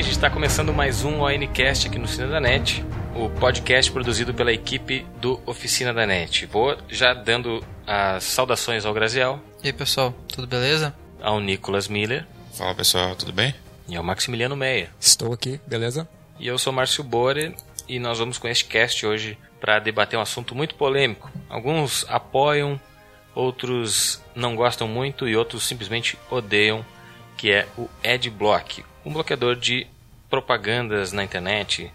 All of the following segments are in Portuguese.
A gente está começando mais um ONCast aqui no Oficina da NET, o podcast produzido pela equipe do Oficina da NET. Vou já dando as saudações ao Graziel. E aí pessoal, tudo beleza? Ao Nicolas Miller. Fala pessoal, tudo bem? E ao Maximiliano Meia. Estou aqui, beleza? E eu sou Márcio Bore e nós vamos com este cast hoje para debater um assunto muito polêmico. Alguns apoiam, outros não gostam muito e outros simplesmente odeiam, que é o Adblock, um bloqueador de propagandas na internet.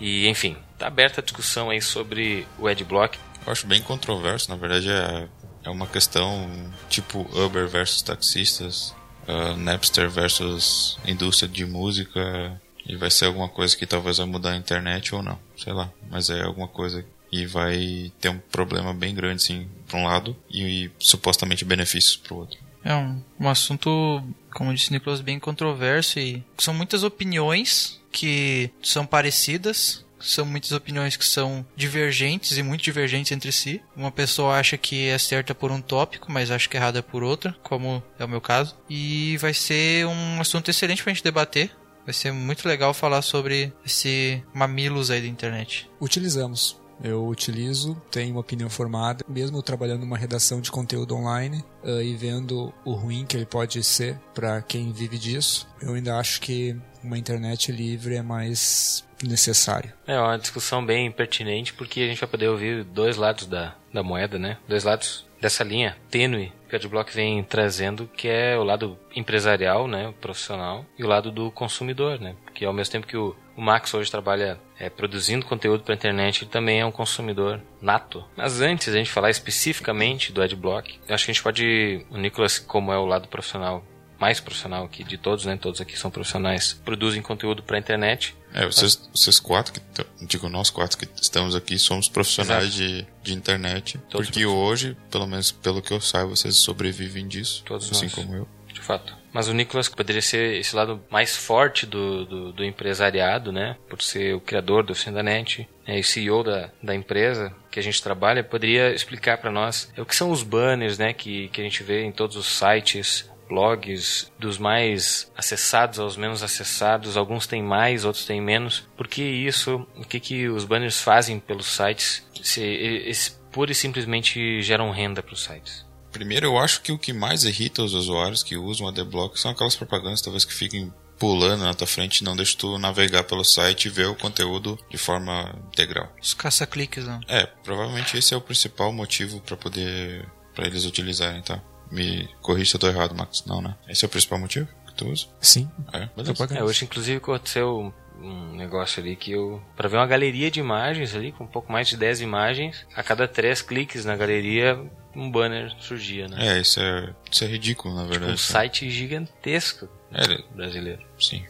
E enfim, está aberta a discussão aí sobre o Adblock. Eu acho bem controverso, na verdade é, é uma questão tipo Uber versus taxistas, uh, Napster versus indústria de música, e vai ser alguma coisa que talvez vai mudar a internet ou não, sei lá, mas é alguma coisa e vai ter um problema bem grande, sim, para um lado e, e supostamente benefícios para o outro. É um, um assunto, como disse o Nicolas, bem controverso e são muitas opiniões que são parecidas, são muitas opiniões que são divergentes e muito divergentes entre si. Uma pessoa acha que é certa por um tópico, mas acha que é errada por outra, como é o meu caso. E vai ser um assunto excelente pra gente debater. Vai ser muito legal falar sobre esse mamilos aí da internet. Utilizamos. Eu utilizo, tenho uma opinião formada, mesmo trabalhando numa redação de conteúdo online uh, e vendo o ruim que ele pode ser para quem vive disso. Eu ainda acho que uma internet livre é mais necessário. É uma discussão bem pertinente porque a gente vai poder ouvir dois lados da, da moeda, né? Dois lados dessa linha tênue que a Adblock vem trazendo, que é o lado empresarial, né, o profissional, e o lado do consumidor, né? Porque ao mesmo tempo que o, o Max hoje trabalha é, produzindo conteúdo para internet, ele também é um consumidor nato. Mas antes de a gente falar especificamente do Adblock, eu acho que a gente pode, o Nicolas, como é o lado profissional, mais profissional aqui de todos, né? Todos aqui são profissionais, produzem conteúdo para internet. É, vocês, vocês quatro, que digo nós quatro que estamos aqui, somos profissionais de, de internet. Todos porque hoje, pelo menos pelo que eu saiba, vocês sobrevivem disso. Todos assim nós. como eu. De fato. Mas o Nicolas poderia ser esse lado mais forte do, do, do empresariado, né? Por ser o criador do Oficina da Net, né? e CEO da, da empresa que a gente trabalha, poderia explicar para nós o que são os banners, né? Que, que a gente vê em todos os sites, blogs, dos mais acessados aos menos acessados, alguns têm mais, outros têm menos. Por que isso? O que, que os banners fazem pelos sites? Se eles pura e simplesmente geram renda para os sites. Primeiro, eu acho que o que mais irrita os usuários que usam a Adblock são aquelas propagandas, talvez que fiquem pulando na tua frente e não deixa tu navegar pelo site e ver o conteúdo de forma integral. Os caça-cliques, não? É, provavelmente esse é o principal motivo para poder para eles utilizarem, tá? Me corrija se eu tô errado, Max. Não, né? Esse é o principal motivo que tu usa? Sim. É, é hoje inclusive aconteceu um negócio ali que eu. para ver uma galeria de imagens ali, com um pouco mais de 10 imagens, a cada 3 cliques na galeria, um banner surgia, né? É, isso é, isso é ridículo, na verdade. Tipo, um site gigantesco é, brasileiro. Sim.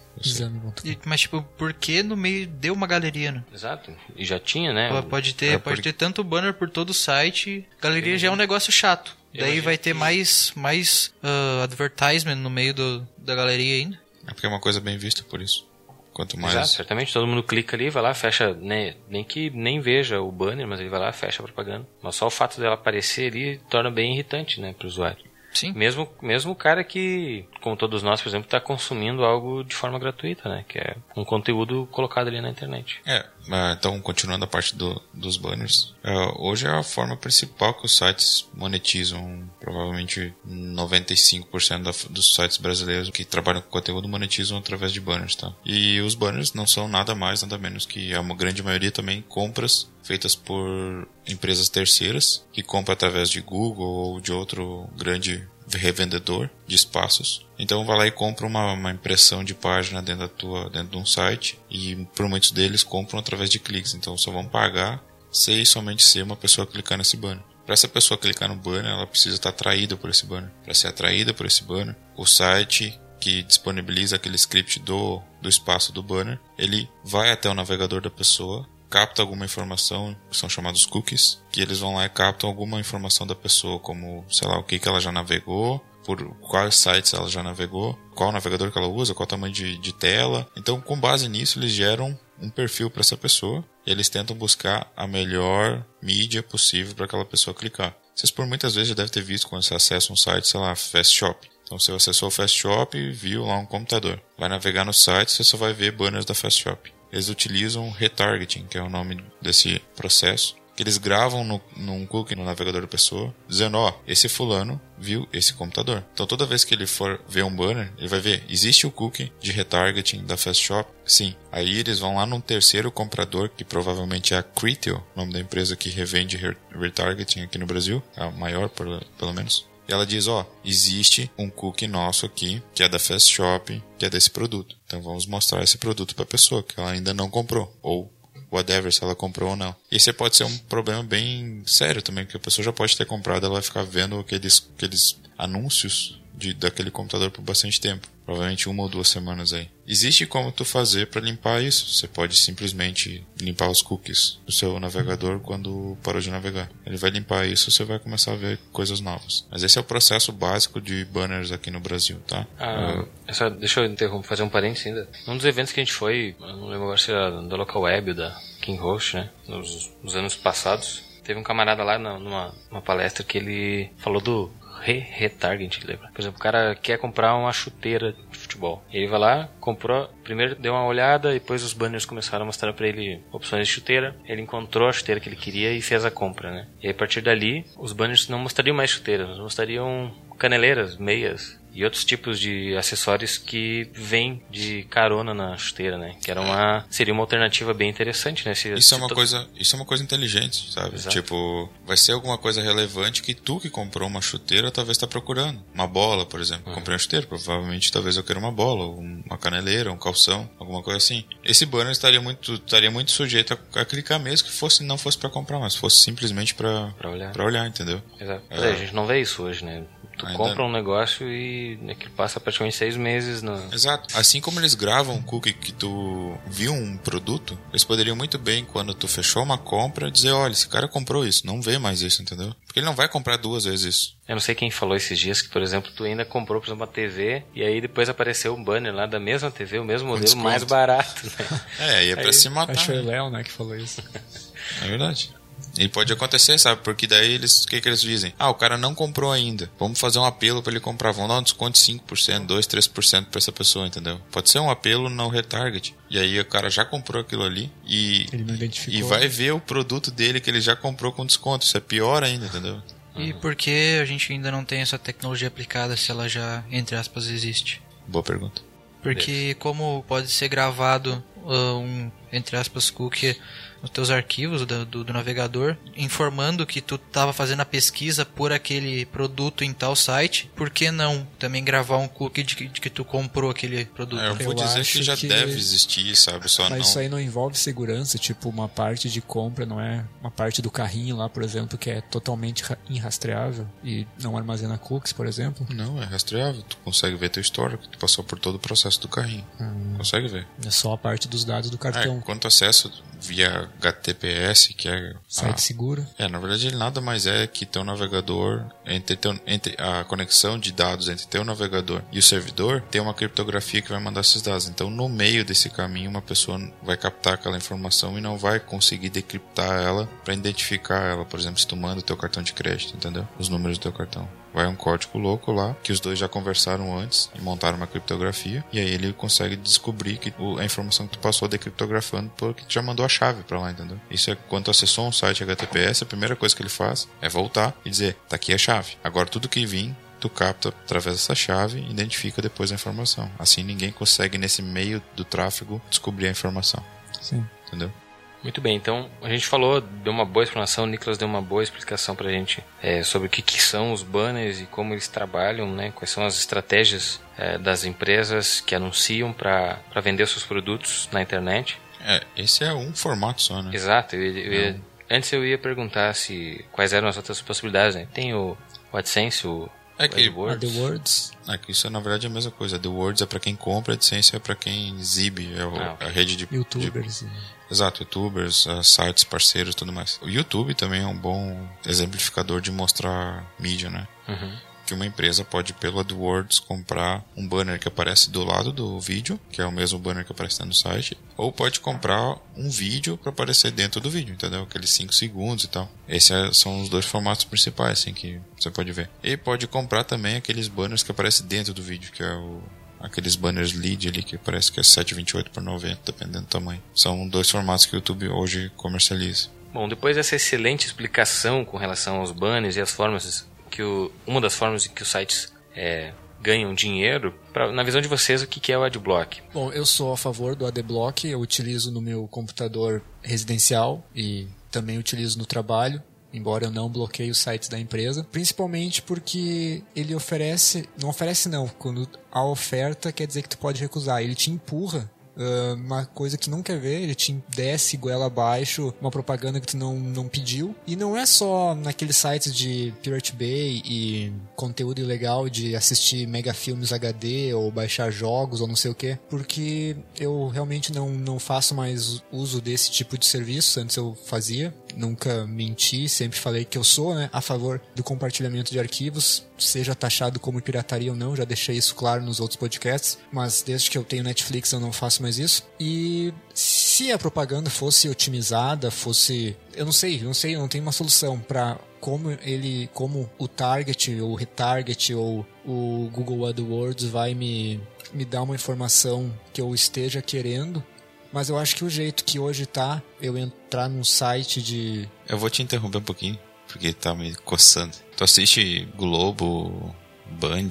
E, mas, tipo, por que no meio deu uma galeria, né? Exato. E já tinha, né? Pode ter, é pode ter tanto banner por todo o site. Galeria já é um negócio chato. Daí vai ter que... mais, mais uh, advertisement no meio do, da galeria ainda. É porque é uma coisa bem vista por isso. Quanto mais. Exato, certamente todo mundo clica ali, vai lá, fecha, né, nem que nem veja o banner, mas ele vai lá, fecha a propaganda. Mas só o fato dela aparecer ali torna bem irritante, né, para o usuário. Sim. Mesmo, mesmo o cara que, como todos nós, por exemplo, está consumindo algo de forma gratuita, né? Que é um conteúdo colocado ali na internet. É, então continuando a parte do, dos banners, uh, hoje é a forma principal que os sites monetizam. Provavelmente 95% da, dos sites brasileiros que trabalham com conteúdo monetizam através de banners, tá? E os banners não são nada mais, nada menos que a grande maioria também compras feitas por empresas terceiras que compram através de Google ou de outro grande revendedor de espaços. Então vai lá e compra uma, uma, impressão de página dentro da tua dentro de um site e por muitos deles compram através de cliques. Então só vão pagar se somente ser uma pessoa clicar nesse banner. Para essa pessoa clicar no banner, ela precisa estar atraída por esse banner. Para ser atraída por esse banner, o site que disponibiliza aquele script do, do espaço do banner, ele vai até o navegador da pessoa, capta alguma informação, que são chamados cookies, que eles vão lá e captam alguma informação da pessoa, como, sei lá, o que, que ela já navegou, por quais sites ela já navegou, qual navegador que ela usa, qual tamanho de, de tela. Então, com base nisso, eles geram um perfil para essa pessoa e eles tentam buscar a melhor mídia possível para aquela pessoa clicar. Vocês por muitas vezes já devem ter visto quando você acessa um site, sei lá, Fast Shop. Então você acessou o Fast Shop e viu lá um computador. Vai navegar no site, você só vai ver banners da Fast Shop. Eles utilizam retargeting, que é o nome desse processo, que eles gravam no, num cookie no navegador da pessoa, dizendo, ó, esse fulano viu esse computador. Então toda vez que ele for ver um banner, ele vai ver, existe o cookie de retargeting da Fast Shop? Sim. Aí eles vão lá num terceiro comprador, que provavelmente é a Criteo, nome da empresa que revende retargeting aqui no Brasil, a maior pelo menos. E ela diz, ó, existe um cookie nosso aqui, que é da Fast Shop, que é desse produto. Então vamos mostrar esse produto para a pessoa que ela ainda não comprou ou whatever, se ela comprou ou não. Esse pode ser um problema bem sério também, porque a pessoa já pode ter comprado, ela vai ficar vendo aqueles, aqueles anúncios de, daquele computador por bastante tempo. Provavelmente uma ou duas semanas aí. Existe como tu fazer para limpar isso. Você pode simplesmente limpar os cookies do seu navegador quando parou de navegar. Ele vai limpar isso, você vai começar a ver coisas novas. Mas esse é o processo básico de banners aqui no Brasil, tá? Ah, essa, deixa eu interromper, fazer um parênteses ainda. Um dos eventos que a gente foi, eu não lembro agora se era da Local Web ou da King Host, né? Nos, nos anos passados. Teve um camarada lá numa, numa palestra que ele falou do re-retarget, lembra? Por exemplo, o cara quer comprar uma chuteira de futebol. Ele vai lá, comprou, primeiro deu uma olhada, depois os banners começaram a mostrar para ele opções de chuteira. Ele encontrou a chuteira que ele queria e fez a compra, né? E a partir dali, os banners não mostrariam mais chuteiras, mostrariam caneleiras, meias, e outros tipos de acessórios que vêm de carona na chuteira, né? Que era uma seria uma alternativa bem interessante, né? Se, isso é uma coisa, isso é uma coisa inteligente, sabe? Exato. Tipo, vai ser alguma coisa relevante que tu que comprou uma chuteira talvez está procurando. Uma bola, por exemplo. Uhum. Comprei uma chuteira, provavelmente talvez eu queira uma bola, uma caneleira, um calção, alguma coisa assim. Esse banner estaria muito estaria muito sujeito a, a clicar mesmo que fosse não fosse para comprar, mas fosse simplesmente para para olhar. Para olhar, entendeu? Exato. É. a gente não vê isso hoje, né? Tu Ainda... compra um negócio e né, que passa praticamente seis meses no... Exato. Assim como eles gravam o cookie que tu viu um produto, eles poderiam muito bem, quando tu fechou uma compra, dizer, olha, esse cara comprou isso, não vê mais isso, entendeu? Porque ele não vai comprar duas vezes isso. Eu não sei quem falou esses dias que, por exemplo, tu ainda comprou, por exemplo, uma TV e aí depois apareceu um banner lá da mesma TV, o mesmo modelo, mais barato, né? É, aí é pra aí, se matar. Acho que foi o Léo, né, que falou isso. é verdade. E pode acontecer, sabe? Porque daí eles, o que, que eles dizem? Ah, o cara não comprou ainda. Vamos fazer um apelo para ele comprar. Vamos dar um desconto de 5%, 2, 3% para essa pessoa, entendeu? Pode ser um apelo não retarget. E aí o cara já comprou aquilo ali e ele não identificou. e vai ver o produto dele que ele já comprou com desconto. Isso é pior ainda, entendeu? E por que a gente ainda não tem essa tecnologia aplicada se ela já, entre aspas, existe? Boa pergunta. Porque como pode ser gravado uh, um, entre aspas, cookie nos teus arquivos do, do, do, navegador, informando que tu estava fazendo a pesquisa por aquele produto em tal site, por que não também gravar um cookie de que, de que tu comprou aquele produto? É, eu vou eu dizer que já que... deve existir, sabe? Só Mas não... isso aí não envolve segurança, tipo, uma parte de compra não é uma parte do carrinho lá, por exemplo, que é totalmente irrastreável e não armazena cookies, por exemplo? Não, é rastreável. Tu consegue ver teu histórico, tu passou por todo o processo do carrinho. Hum. Consegue ver. É só a parte dos dados do cartão. É, quanto acesso via HTTPS, que é site a, seguro. É, na verdade ele nada mais é que teu navegador entre, teu, entre a conexão de dados entre teu navegador e o servidor tem uma criptografia que vai mandar esses dados. Então, no meio desse caminho, uma pessoa vai captar aquela informação e não vai conseguir decriptar ela para identificar ela. Por exemplo, se tu manda o teu cartão de crédito, entendeu? Os números do teu cartão vai um código louco lá, que os dois já conversaram antes e montaram uma criptografia, e aí ele consegue descobrir que a informação que tu passou decriptografando porque tu já mandou a chave para lá, entendeu? Isso é quando tu acessou um site HTTPS, a primeira coisa que ele faz é voltar e dizer, tá aqui a chave. Agora tudo que vir tu capta através dessa chave e identifica depois a informação. Assim ninguém consegue nesse meio do tráfego descobrir a informação. Sim. Entendeu? Muito bem, então a gente falou, deu uma boa explanação, o Nicolas deu uma boa explicação pra gente é, sobre o que, que, são os banners e como eles trabalham, né? quais são as estratégias é, das empresas que anunciam para vender seus produtos na internet. É, esse é um formato só, né? Exato, eu, eu, eu, antes eu ia perguntar se quais eram as outras possibilidades, né? Tem o, o AdSense, o é que, AdWords. É que isso é na verdade a mesma coisa. AdWords é para quem compra, AdSense é para quem exibe, é o, ah, a rede de YouTubers. De, exato, YouTubers, uh, sites parceiros, tudo mais. O YouTube também é um bom exemplificador de mostrar mídia, né? Uhum. que uma empresa pode, pelo AdWords, comprar um banner que aparece do lado do vídeo, que é o mesmo banner que aparece no site, ou pode comprar um vídeo para aparecer dentro do vídeo, entendeu? Aqueles 5 segundos e tal. Esses é, são os dois formatos principais, assim, que você pode ver. E pode comprar também aqueles banners que aparecem dentro do vídeo, que é o aqueles banners lead ali que parece que é 728 por 90, dependendo do tamanho. São dois formatos que o YouTube hoje comercializa. Bom, depois dessa excelente explicação com relação aos banners e as formas que o, uma das formas em que os sites é, ganham dinheiro, pra, na visão de vocês, o que, que é o Adblock? Bom, eu sou a favor do Adblock, eu utilizo no meu computador residencial e também utilizo no trabalho embora eu não bloqueie os sites da empresa, principalmente porque ele oferece, não oferece não, quando a oferta quer dizer que tu pode recusar, ele te empurra Uh, uma coisa que não quer ver, ele te desce goela abaixo uma propaganda que tu não, não pediu. E não é só naqueles sites de Pirate Bay e conteúdo ilegal de assistir mega filmes HD ou baixar jogos ou não sei o que, porque eu realmente não, não faço mais uso desse tipo de serviço, antes eu fazia nunca menti, sempre falei que eu sou né, a favor do compartilhamento de arquivos, seja taxado como pirataria ou não, já deixei isso claro nos outros podcasts, mas desde que eu tenho Netflix eu não faço mais isso. E se a propaganda fosse otimizada, fosse. Eu não sei, eu não sei, eu não tenho uma solução para como ele, como o target, ou retarget, ou o Google AdWords vai me, me dar uma informação que eu esteja querendo mas eu acho que o jeito que hoje tá, eu entrar num site de. Eu vou te interromper um pouquinho, porque tá me coçando. Tu assiste Globo, Band,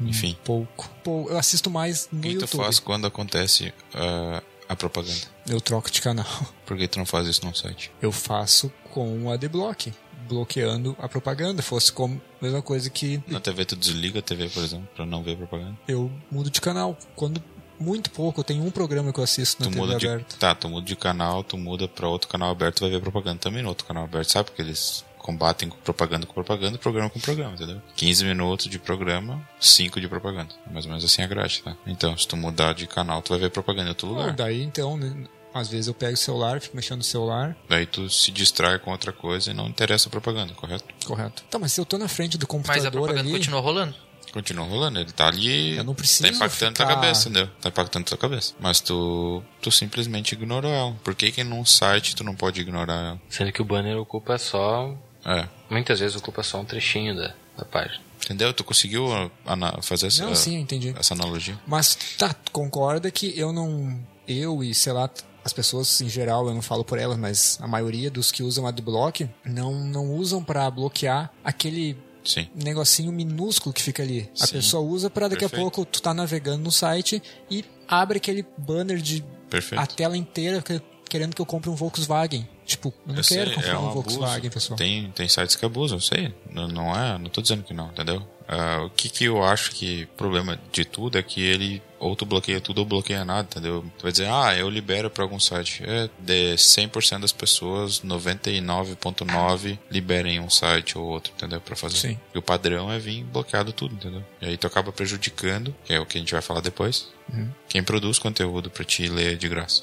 enfim? pouco. Pô, eu assisto mais no o que YouTube. tu faz quando acontece uh, a propaganda? Eu troco de canal. Por que tu não faz isso no site? Eu faço com o AdBlock bloqueando a propaganda. Fosse como a mesma coisa que. Na TV tu desliga a TV, por exemplo, pra não ver propaganda? Eu mudo de canal. Quando muito pouco. Eu tenho um programa que eu assisto na tu TV muda de, aberta. Tá, tu muda de canal, tu muda pra outro canal aberto, vai ver propaganda também no outro canal aberto, sabe? Porque eles combatem com propaganda com propaganda, programa com programa, entendeu? 15 minutos de programa, 5 de propaganda. Mais ou menos assim a grade, tá? Então, se tu mudar de canal, tu vai ver propaganda em outro lugar. Ah, daí então, né, às vezes eu pego o celular, fico mexendo no celular. Daí tu se distrai com outra coisa e não interessa a propaganda, correto? Correto. Tá, mas se eu tô na frente do computador Mas a propaganda ali, continua rolando. Continua rolando, ele tá ali. Eu não preciso Tá impactando ficar- tua cabeça, entendeu? Tá impactando tua cabeça. Mas tu, tu simplesmente ignorou ela. Por que que num site tu não pode ignorar ela? Sendo que o banner ocupa só. É. Muitas vezes ocupa só um trechinho da, da página. Entendeu? Tu conseguiu ana- fazer essa, Não, sim, eu entendi. essa analogia? Mas tá, tu concorda que eu não. Eu e, sei lá, as pessoas em geral, eu não falo por elas, mas a maioria dos que usam Adblock não, não usam pra bloquear aquele Sim. negocinho minúsculo que fica ali. A Sim. pessoa usa pra daqui Perfeito. a pouco tu tá navegando no site e abre aquele banner de Perfeito. a tela inteira que- querendo que eu compre um Volkswagen. Tipo, eu não Eu quero sei, comprar é um, um. Volkswagen, pessoal. Tem, tem sites que abusam, eu sei. Não, não é, não tô dizendo que não, entendeu? Ah, o que que eu acho que o problema de tudo é que ele ou tu bloqueia tudo ou bloqueia nada, entendeu? Tu vai dizer, ah, eu libero pra algum site. É, de 100% das pessoas, 99.9 liberem um site ou outro, entendeu? Pra fazer. Sim. E o padrão é vir bloqueado tudo, entendeu? E aí tu acaba prejudicando, que é o que a gente vai falar depois, Uhum. quem produz conteúdo pra te ler de graça?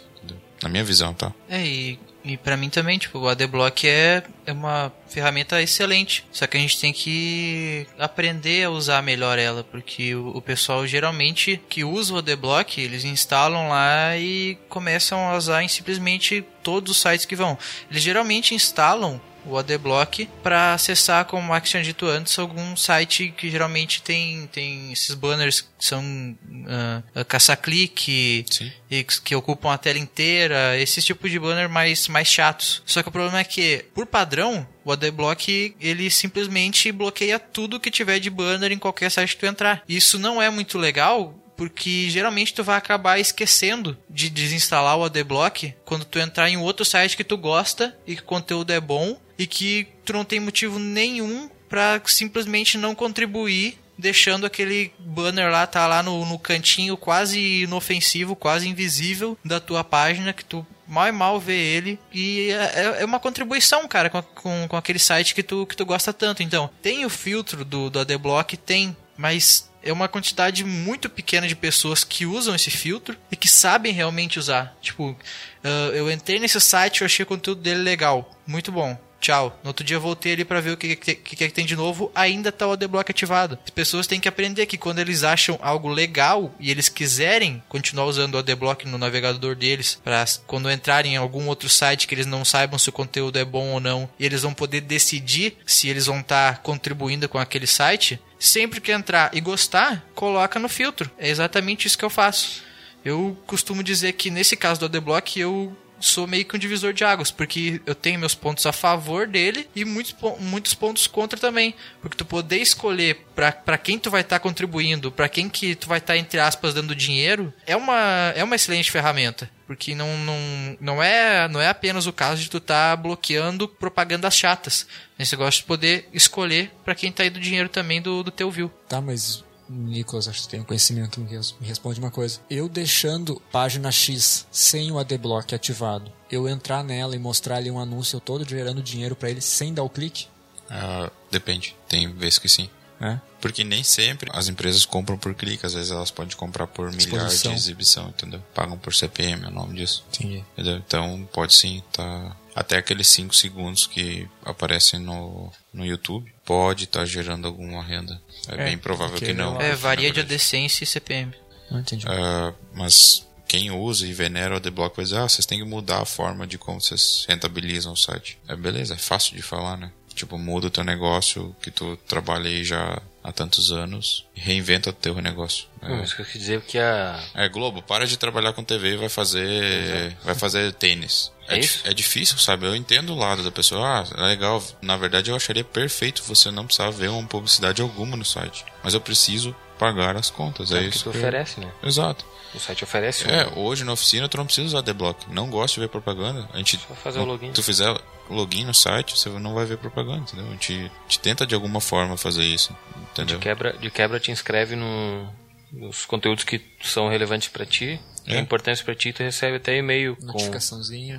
Na minha visão, tá? É, e, e pra mim também, tipo, o ADBlock é, é uma ferramenta excelente. Só que a gente tem que aprender a usar melhor ela, porque o, o pessoal geralmente que usa o ADBlock, eles instalam lá e começam a usar em simplesmente todos os sites que vão. Eles geralmente instalam o ADBlock para acessar, como o Max tinha dito antes, algum site que geralmente tem, tem esses banners que são ah, caça-clique, e que que ocupam a tela inteira, esses tipos de banner mais, mais chatos. Só que o problema é que, por padrão, o ADBlock ele simplesmente bloqueia tudo que tiver de banner em qualquer site que tu entrar. Isso não é muito legal. Porque geralmente tu vai acabar esquecendo de desinstalar o ADBlock quando tu entrar em outro site que tu gosta e que o conteúdo é bom e que tu não tem motivo nenhum pra simplesmente não contribuir deixando aquele banner lá, tá lá no, no cantinho quase inofensivo, quase invisível da tua página, que tu mal e mal vê ele. E é, é uma contribuição, cara, com, com, com aquele site que tu, que tu gosta tanto. Então, tem o filtro do, do ADBlock, tem, mas é uma quantidade muito pequena de pessoas que usam esse filtro e que sabem realmente usar. Tipo, ah, eu entrei nesse site, eu achei o conteúdo dele legal, muito bom. Tchau. No outro dia eu voltei ali para ver o que, que, que, que tem de novo, ainda tá o adblock ativado. As pessoas têm que aprender que quando eles acham algo legal e eles quiserem continuar usando o adblock no navegador deles, para quando entrarem em algum outro site que eles não saibam se o conteúdo é bom ou não, e eles vão poder decidir se eles vão estar tá contribuindo com aquele site, sempre que entrar e gostar, coloca no filtro. É exatamente isso que eu faço. Eu costumo dizer que nesse caso do Adblock eu sou meio que um divisor de águas, porque eu tenho meus pontos a favor dele e muitos, muitos pontos contra também. Porque tu poder escolher para quem tu vai estar tá contribuindo, para quem que tu vai estar, tá, entre aspas, dando dinheiro, é uma, é uma excelente ferramenta. Porque não, não, não, é, não é apenas o caso de tu estar tá bloqueando propagandas chatas. Você gosta de poder escolher para quem tá indo dinheiro também do, do teu view. Tá, mas Nicolas, acho que tem um conhecimento, me responde uma coisa. Eu deixando página X sem o adblock ativado, eu entrar nela e mostrar ali um anúncio todo gerando dinheiro para ele sem dar o clique? Uh, depende, tem vezes que sim. É? Porque nem sempre as empresas compram por clique, às vezes elas podem comprar por milhares de exibição, entendeu? Pagam por CPM, é o nome disso. Entendi. Entendeu? Então pode sim, tá. Até aqueles 5 segundos que aparecem no, no YouTube, pode estar tá gerando alguma renda. É, é bem provável que não. É, varia de adescência e CPM. Não entendi. Uh, mas quem usa e venera o Adblock vai dizer, ah, vocês têm que mudar a forma de como vocês rentabilizam o site. É beleza, é fácil de falar, né? Tipo, muda o teu negócio que tu trabalha aí já há tantos anos e reinventa o teu negócio. É. Isso que eu quis dizer que a. É, Globo, para de trabalhar com TV e vai fazer. Exato. Vai fazer tênis. É, é, é difícil, sabe? Eu entendo o lado da pessoa. Ah, é legal. Na verdade, eu acharia perfeito você não precisar ver uma publicidade alguma no site. Mas eu preciso pagar as contas. É, é isso que tu oferece, né? Exato. O site oferece. É, hoje na oficina tu não precisa usar Adblock. Não gosto de ver propaganda. A gente, Só fazer o login. Tu fizer login no site, você não vai ver propaganda, entendeu? A gente, a gente tenta de alguma forma fazer isso, entendeu? De quebra, de quebra te inscreve no, nos conteúdos que são relevantes para ti é. importante para ti, tu recebe até e-mail com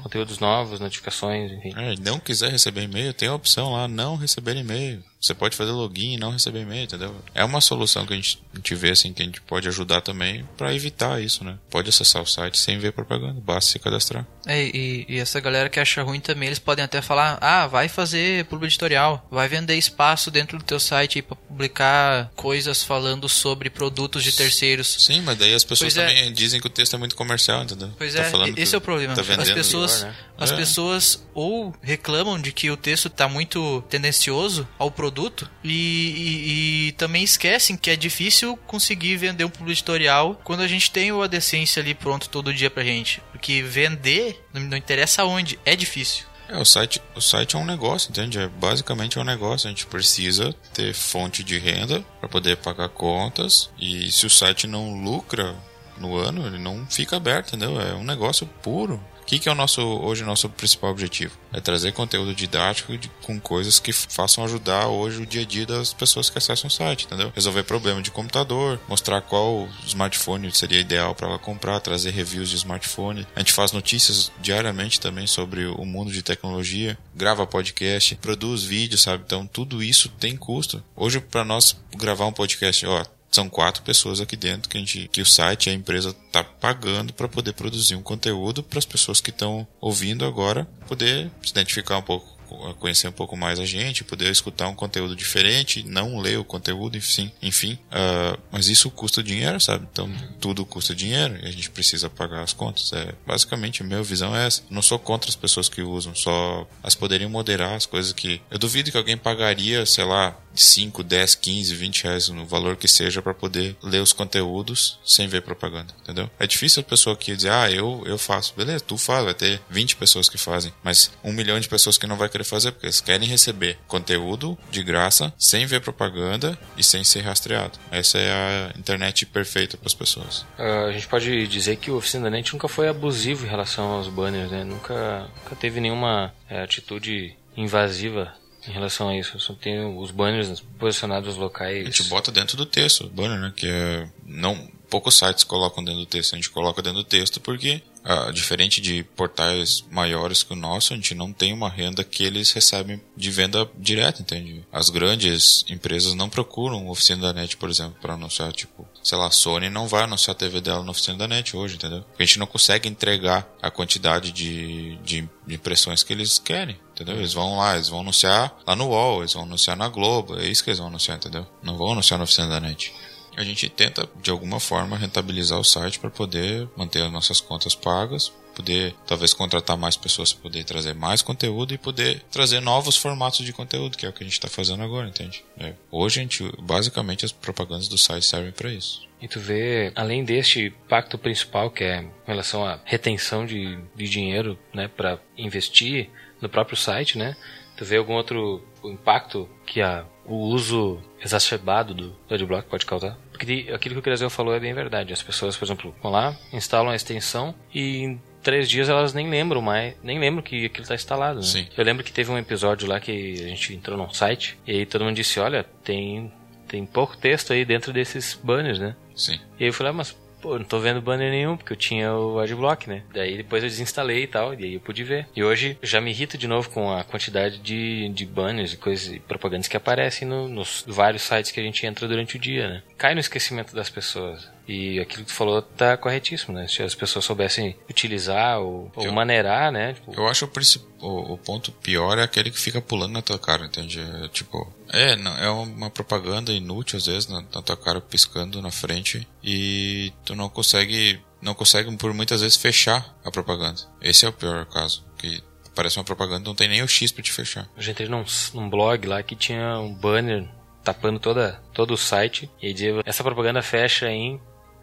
conteúdos novos, notificações, enfim. É, não quiser receber e-mail, tem a opção lá, não receber e-mail. Você pode fazer login e não receber e-mail, entendeu? É uma solução que a gente, a gente vê assim que a gente pode ajudar também para evitar isso, né? Pode acessar o site sem ver propaganda, basta se cadastrar. É, e, e, essa galera que acha ruim também, eles podem até falar: ah, vai fazer publi editorial, vai vender espaço dentro do teu site para publicar coisas falando sobre produtos de terceiros. Sim, mas daí as pessoas pois é. também é. dizem que o texto é muito comercial, entendeu? Pois tá é, esse é o problema. Tá as pessoas, melhor, né? as é. pessoas ou reclamam de que o texto está muito tendencioso ao produto e, e, e, também esquecem que é difícil conseguir vender um publi editorial quando a gente tem o AdSense ali pronto todo dia pra gente. Porque vender, não interessa onde, é difícil. É, o site, o site é um negócio, entende? É, basicamente é um negócio. A gente precisa ter fonte de renda para poder pagar contas. E se o site não lucra no ano, ele não fica aberto, entendeu? É um negócio puro. O que, que é o nosso, hoje o nosso principal objetivo? É trazer conteúdo didático de, com coisas que façam ajudar hoje o dia a dia das pessoas que acessam o site, entendeu? Resolver problema de computador, mostrar qual smartphone seria ideal para ela comprar, trazer reviews de smartphone. A gente faz notícias diariamente também sobre o mundo de tecnologia, grava podcast, produz vídeos, sabe? Então tudo isso tem custo. Hoje para nós gravar um podcast, ó, são quatro pessoas aqui dentro que, a gente, que o site, a empresa está pagando para poder produzir um conteúdo para as pessoas que estão ouvindo agora poder se identificar um pouco conhecer um pouco mais a gente, poder escutar um conteúdo diferente, não ler o conteúdo, enfim, enfim. Uh, mas isso custa dinheiro, sabe? Então tudo custa dinheiro e a gente precisa pagar as contas. É basicamente a minha visão é essa. não sou contra as pessoas que usam, só as poderiam moderar as coisas que eu duvido que alguém pagaria, sei lá, 5, 10, 15, 20 reais no valor que seja para poder ler os conteúdos sem ver propaganda, entendeu? É difícil a pessoa que dizer, ah, eu, eu faço. Beleza, tu faz, vai ter 20 pessoas que fazem, mas um milhão de pessoas que não vai querer fazer porque eles querem receber conteúdo de graça sem ver propaganda e sem ser rastreado. Essa é a internet perfeita para as pessoas. Uh, a gente pode dizer que o Oficina Net nunca foi abusivo em relação aos banners, né? Nunca, nunca teve nenhuma é, atitude invasiva em relação a isso. Só tem os banners posicionados locais. A gente bota dentro do texto, o banner, né? Que é. Não, poucos sites colocam dentro do texto. A gente coloca dentro do texto porque, ah, diferente de portais maiores que o nosso, a gente não tem uma renda que eles recebem de venda direta, entende? As grandes empresas não procuram oficina da net, por exemplo, para anunciar, tipo, sei lá, a Sony não vai anunciar a TV dela na oficina da net hoje, entendeu? Porque a gente não consegue entregar a quantidade de, de, de impressões que eles querem entendeu? Eles vão lá, eles vão anunciar lá no UOL, eles vão anunciar na Globo, é isso que eles vão anunciar, entendeu? Não vão anunciar na oficina da net. A gente tenta, de alguma forma, rentabilizar o site para poder manter as nossas contas pagas, poder talvez contratar mais pessoas poder trazer mais conteúdo e poder trazer novos formatos de conteúdo, que é o que a gente está fazendo agora, entende? É. Hoje, a gente, basicamente, as propagandas do site servem para isso. E tu vê, além deste pacto principal, que é em relação à retenção de, de dinheiro, né, para investir no próprio site, né? Tu vê algum outro impacto que a, o uso exacerbado do, do Adblock pode causar? Porque aquilo que o Cresel falou é bem verdade. As pessoas, por exemplo, vão lá, instalam a extensão e em três dias elas nem lembram mais, nem lembram que aquilo está instalado. Né? Sim. Eu lembro que teve um episódio lá que a gente entrou num site e aí todo mundo disse, olha, tem tem pouco texto aí dentro desses banners, né? Sim. E aí eu falei, ah, mas pô, não tô vendo banner nenhum, porque eu tinha o Adblock, né? Daí depois eu desinstalei e tal, e aí eu pude ver. E hoje já me irrito de novo com a quantidade de, de banners e coisas propagandas que aparecem no, nos vários sites que a gente entra durante o dia, né? Cai no esquecimento das pessoas. E aquilo que tu falou tá corretíssimo, né? Se as pessoas soubessem utilizar ou, ou Eu- maneirar, né? Tipo, Eu acho o, o, o ponto pior é aquele que fica pulando na tua cara, entende? É, tipo, é, não, é uma propaganda inútil às vezes na, na tua cara piscando na frente e tu não consegue, não consegue por muitas vezes fechar a propaganda. Esse é o pior caso, que parece uma propaganda não tem nem o X pra te fechar. Eu já entrei num, num blog lá que tinha um banner tapando toda, todo o site e dizia, essa propaganda fecha em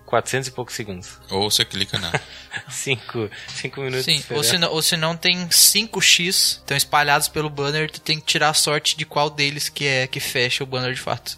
400 e poucos segundos. Ou você clica na 5 cinco minutos. Sim, ou se, não, ou se não tem 5x, estão espalhados pelo banner, tu tem que tirar a sorte de qual deles que é que fecha o banner de fato.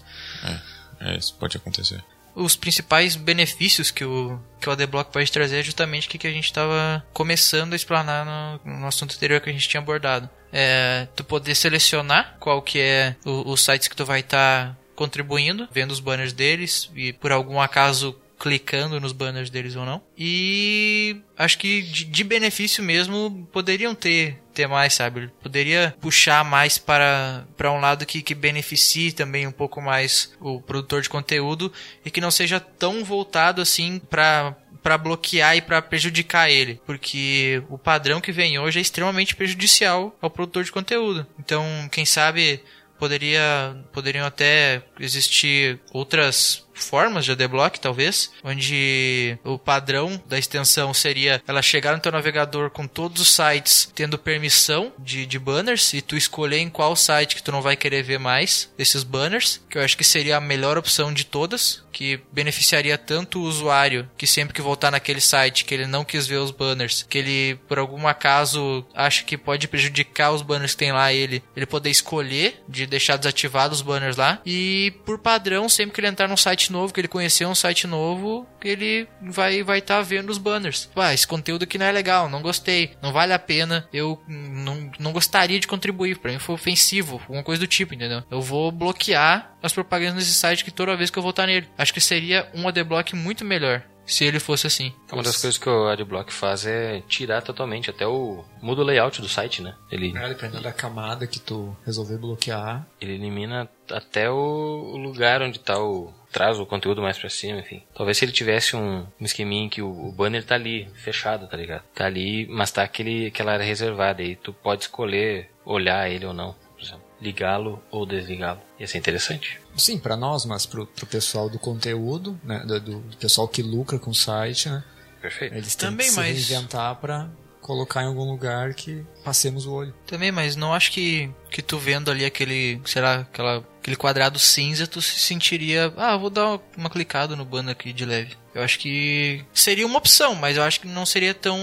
é, isso pode acontecer. Os principais benefícios que o, que o ADBlock pode trazer é justamente o que que a gente estava começando a explanar no, no assunto anterior que a gente tinha abordado. É, tu poder selecionar qual que é o- os sites que tu vai estar contribuindo, vendo os banners deles e por algum acaso clicando nos banners deles ou não. E acho que de, benefício mesmo poderiam ter ter mais, sabe? Poderia puxar mais para, para um lado que, que beneficie também um pouco mais o produtor de conteúdo e que não seja tão voltado assim para para bloquear e para prejudicar ele, porque o padrão que vem hoje é extremamente prejudicial ao produtor de conteúdo. Então, quem sabe poderia poderiam até existir outras formas de adblock, talvez, onde o padrão da extensão seria ela chegar no teu navegador com todos os sites tendo permissão de, de banners e tu escolher em qual site que tu não vai querer ver mais esses banners, que eu acho que seria a melhor opção de todas, que beneficiaria tanto o usuário que sempre que voltar naquele site que ele não quis ver os banners, que ele por algum acaso acha que pode prejudicar os banners que tem lá ele, ele poder escolher de deixar desativados os banners lá. E por padrão sempre que ele entrar num site novo, que ele conhecer um site novo, ele vai vai estar vendo os banners. Ah, esse conteúdo aqui não é legal, não gostei, não vale a pena, eu não, não gostaria de contribuir, pra mim foi ofensivo, alguma coisa do tipo, entendeu? Eu vou bloquear as propagandas nesse site que toda vez que eu voltar nele. Acho que seria um adblock muito melhor se ele fosse assim. Uma das coisas que o Adblock faz é tirar totalmente até o muda o layout do site, né? Ele, É, dependendo da camada que tu resolver bloquear. ele elimina até o, o lugar onde tá o traz o conteúdo mais pra cima, enfim. Talvez se ele tivesse um, um esqueminha em que o, o banner tá ali, fechado, tá ligado? Tá ali, mas tá aquele, aquela área reservada. E tu pode escolher olhar ele ou não, por exemplo. Ligá-lo ou desligá-lo. Ia ser interessante. Sim, para nós, mas pro, pro pessoal do conteúdo, né, do, do pessoal que lucra com o site, né, Perfeito. eles têm Também, que se mas- reinventar para colocar em algum lugar que passemos o olho. Também, mas não acho que, que tu vendo ali aquele, sei lá, aquela, aquele quadrado cinza, tu se sentiria, ah, vou dar uma, clicada no banner aqui de leve. Eu acho que seria uma opção, mas eu acho que não seria tão,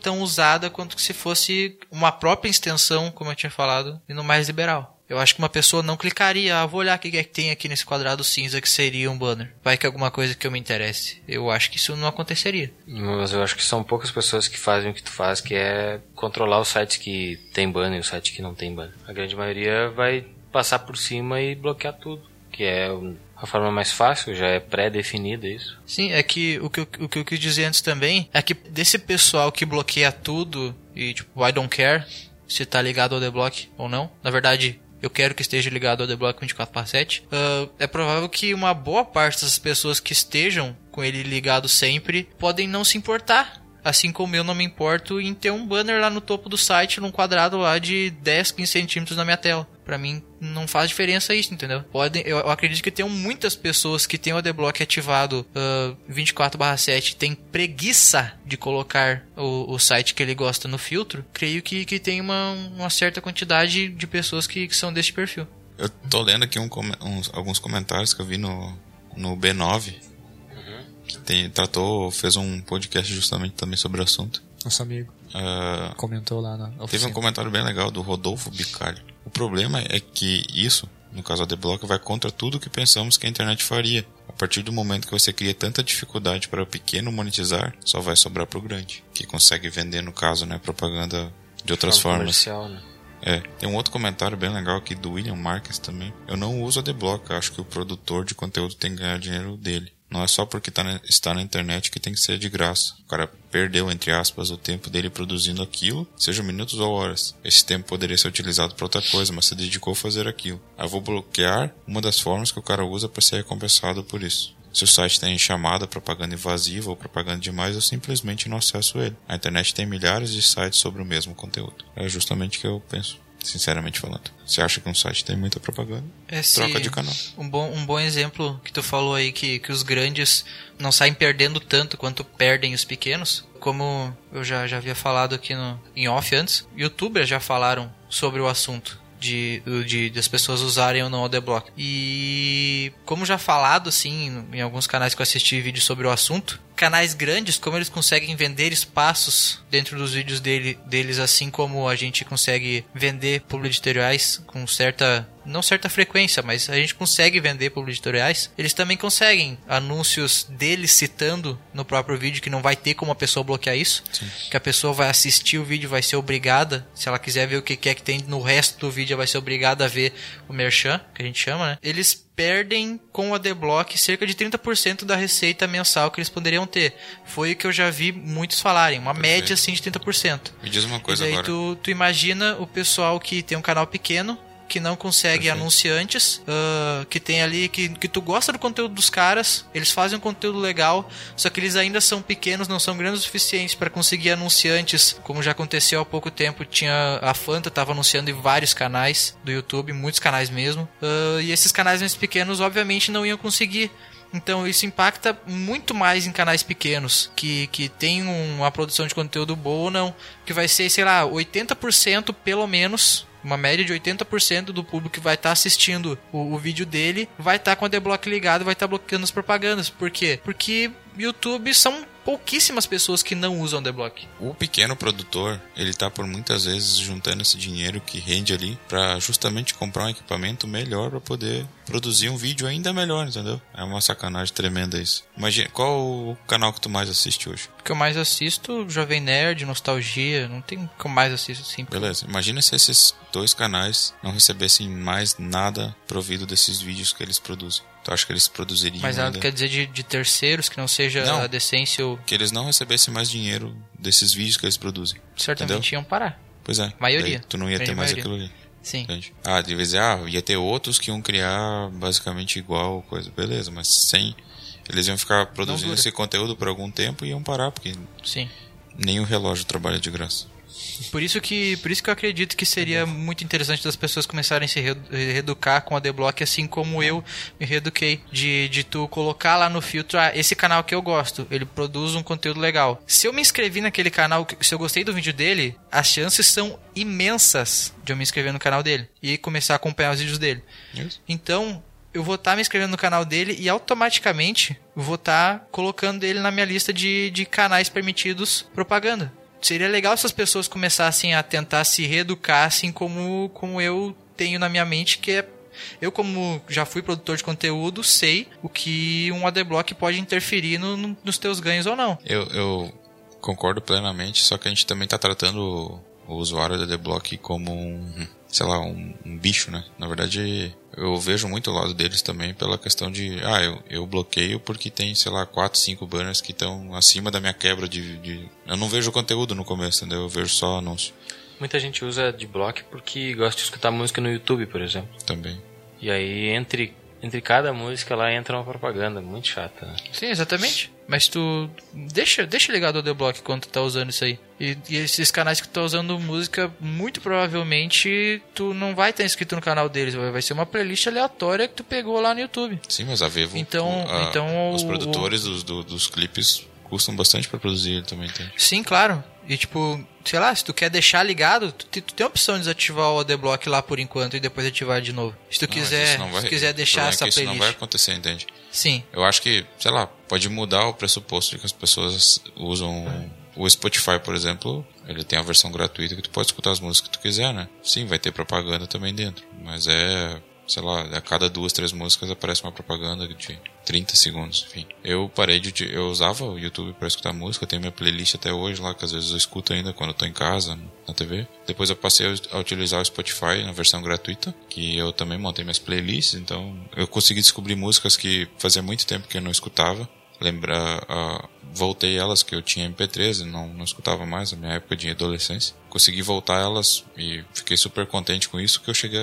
tão usada quanto se fosse uma própria extensão, como eu tinha falado, e no mais liberal. Eu acho que uma pessoa não clicaria, ah, vou olhar o que é que tem aqui nesse quadrado cinza que seria um banner. Vai que é alguma coisa que eu me interesse. Eu acho que isso não aconteceria. Mas eu acho que são poucas pessoas que fazem o que tu faz, que é controlar os sites que tem banner e os sites que não tem banner. A grande maioria vai passar por cima e bloquear tudo, que é a forma mais fácil, já é pré-definida isso. Sim, é que o que, eu, o que eu quis dizer antes também é que desse pessoal que bloqueia tudo e tipo, I don't care se tá ligado ao adblock ou não. Na verdade, eu quero que esteja ligado ao adblock 24/7. ah, é provável que uma boa parte das pessoas que estejam com ele ligado sempre podem não se importar. Assim como eu não me importo em ter um banner lá no topo do site, num quadrado lá de 10, 15 centímetros na minha tela. Pra mim, não faz diferença isso, entendeu? Podem, eu, eu acredito que tem muitas pessoas que têm o adblock ativado uh, 24/7 tem preguiça de colocar o, o, site que ele gosta no filtro. Creio que, que tem uma, uma certa quantidade de pessoas que, que são deste perfil. Eu tô lendo aqui um, uns, alguns comentários que eu vi no, no B9 que tem, tratou, fez um podcast justamente também sobre o assunto. Nosso amigo. Uh, Comentou lá na oficina. Teve um comentário bem legal do Rodolfo Bicalho. O problema é que isso, no caso da Adblock, vai contra tudo que pensamos que a internet faria. A partir do momento que você cria tanta dificuldade para o pequeno monetizar, só vai sobrar para o grande, que consegue vender, no caso, né, propaganda de outras formas. Né? É, tem um outro comentário bem legal aqui do William Marques também. Eu não uso a Adblock, acho que o produtor de conteúdo tem que ganhar dinheiro dele. Não é só porque tá na, está na internet que tem que ser de graça. O cara perdeu, entre aspas, o tempo dele produzindo aquilo, seja minutos ou horas. Esse tempo poderia ser utilizado para outra coisa, mas se dedicou a fazer aquilo. Eu vou bloquear uma das formas que o cara usa para ser recompensado por isso. Se o site tem chamada, propaganda invasiva ou propaganda demais, eu simplesmente não acesso ele. A internet tem milhares de sites sobre o mesmo conteúdo. É justamente o que eu penso sinceramente falando. Você acha que um site tem muita propaganda? Esse, troca de canal. Um bom, um bom exemplo que tu falou aí, que, que os grandes não saem perdendo tanto quanto perdem os pequenos. Como eu já, já havia falado aqui no, em off antes, youtubers já falaram sobre o assunto de, de, de as pessoas usarem ou não o Adblock. E como já falado assim em alguns canais que eu assisti vídeos sobre o assunto, canais grandes, como eles conseguem vender espaços dentro dos vídeos dele, deles, assim como a gente consegue vender publicitários com certa não certa frequência, mas a gente consegue vender publicitários. Eles também conseguem anúncios deles citando no próprio vídeo que não vai ter como a pessoa bloquear isso, Sim. que a pessoa vai assistir o vídeo, vai ser obrigada, se ela quiser ver o que é que tem no resto do vídeo, vai ser obrigada a ver o merchan, que a gente chama, né? Eles perdem com o Adblock cerca de 30% da receita mensal que eles poderiam ter. Foi o que eu já vi muitos falarem, uma Perfeito. média assim de 30%. Me diz uma coisa e agora. Tu, tu imagina o pessoal que tem um canal pequeno, que não consegue Perfeito. anunciantes, uh, que tem ali, que, que tu gosta do conteúdo dos caras, eles fazem um conteúdo legal, só que eles ainda são pequenos, não são grandes o suficientes para conseguir anunciantes, como já aconteceu há pouco tempo, tinha a Fanta estava anunciando em vários canais do YouTube, muitos canais mesmo, uh, e esses canais mais pequenos obviamente não iam conseguir então isso impacta muito mais em canais pequenos, que, que tem uma produção de conteúdo boa ou não. Que vai ser, sei lá, 80% pelo menos uma média de 80% do público que vai estar tá assistindo o, o, vídeo dele vai estar tá com a Deblock ligado, vai estar tá bloqueando as propagandas. Por quê? Porque YouTube são pouquíssimas pessoas que não usam The Block. O pequeno produtor, ele tá por muitas vezes juntando esse dinheiro que rende ali para justamente comprar um equipamento melhor para poder produzir um vídeo ainda melhor, entendeu? É uma sacanagem tremenda isso. Imagina, qual o canal que tu mais assiste hoje? O que eu mais assisto, Jovem Nerd, Nostalgia, não tem o que eu mais assisto assim. Beleza, imagina se esses dois canais não recebessem mais nada provido desses vídeos que eles produzem. Tu acha que eles produziriam? Mas nada quer dizer de, de, terceiros que não seja não, a decência ou. Que eles não recebessem mais dinheiro desses vídeos que eles produzem. Certamente entendeu? iam parar. Pois é. Maioria. tu não ia ter mais maioria. aquilo ali. Sim. Entende? Ah, de vez ah, ia ter outros que iam criar basicamente igual coisa. Beleza, mas sem. Eles iam ficar produzindo esse conteúdo por algum tempo e iam parar, porque. Sim. Nem o relógio trabalha de graça. Por isso que, por isso que eu acredito que seria muito interessante das pessoas começarem a se reeducar com a Deblock, assim como eu me reeduquei. De, de tu colocar lá no filtro, ah, esse canal que eu gosto, ele produz um conteúdo legal. Se eu me inscrevi naquele canal, se eu gostei do vídeo dele, as chances são imensas de eu me inscrever no canal dele e começar a acompanhar os vídeos dele. Isso. Então, eu vou estar tá me inscrevendo no canal dele e automaticamente vou estar tá colocando ele na minha lista de, de canais permitidos propaganda seria legal se as pessoas começassem a tentar se reeducar, assim como, como eu tenho na minha mente, que é eu, como já fui produtor de conteúdo, sei o que um adblock pode interferir no, no, nos teus ganhos ou não. Eu, eu, concordo plenamente, só que a gente também está tratando o usuário da adblock como um, sei lá, um, um bicho, né? Na verdade, eu vejo muito o lado deles também pela questão de, ah, eu, eu bloqueio porque tem, sei lá, 4, 5 banners que estão acima da minha quebra de, de, Eu não vejo conteúdo no começo, entendeu? Eu vejo só anúncio. Muita gente usa de block porque gosta de escutar música no YouTube, por exemplo. Também. E aí, entre entre cada música lá entra uma propaganda, muito chata. Né? Sim, exatamente. Mas tu deixa, deixa ligado o Adblock quando tu tá usando isso aí. E, e, esses canais que tu tá usando música, muito provavelmente tu não vai estar inscrito no canal deles. Vai ser uma playlist aleatória que tu pegou lá no YouTube. Sim, mas a Vevo. Então, a, então os o- produtores dos, do- dos clipes custam bastante pra produzir também, tem. Sim, claro. E tipo, sei lá, se tu quer deixar ligado, tu, tu tem a opção de desativar o ADBlock lá por enquanto e depois ativar de novo. Se tu Não, quiser, vai- se quiser deixar é essa que isso não vai playlist. acontecer, entende? Sim. Eu acho que, sei lá, pode mudar o pressuposto de que as pessoas usam o Spotify, por exemplo, ele tem a versão gratuita que tu pode escutar as músicas que tu quiser, né? Sim, vai ter propaganda também dentro, mas é, sei lá, a cada duas, três músicas aparece uma propaganda de 30 segundos, enfim. Eu parei de eu usava o YouTube para escutar música, tenho minha playlist até hoje lá que às vezes eu escuto ainda quando eu tô em casa, na TV. Depois eu passei a utilizar o Spotify na versão gratuita, que eu também montei minhas playlists, então eu consegui descobrir músicas que fazia muito tempo que eu não escutava. Lembrar, ah, voltei elas que eu tinha MP3 e não, não escutava mais na minha época de adolescência. Consegui voltar elas e fiquei super contente com isso que eu cheguei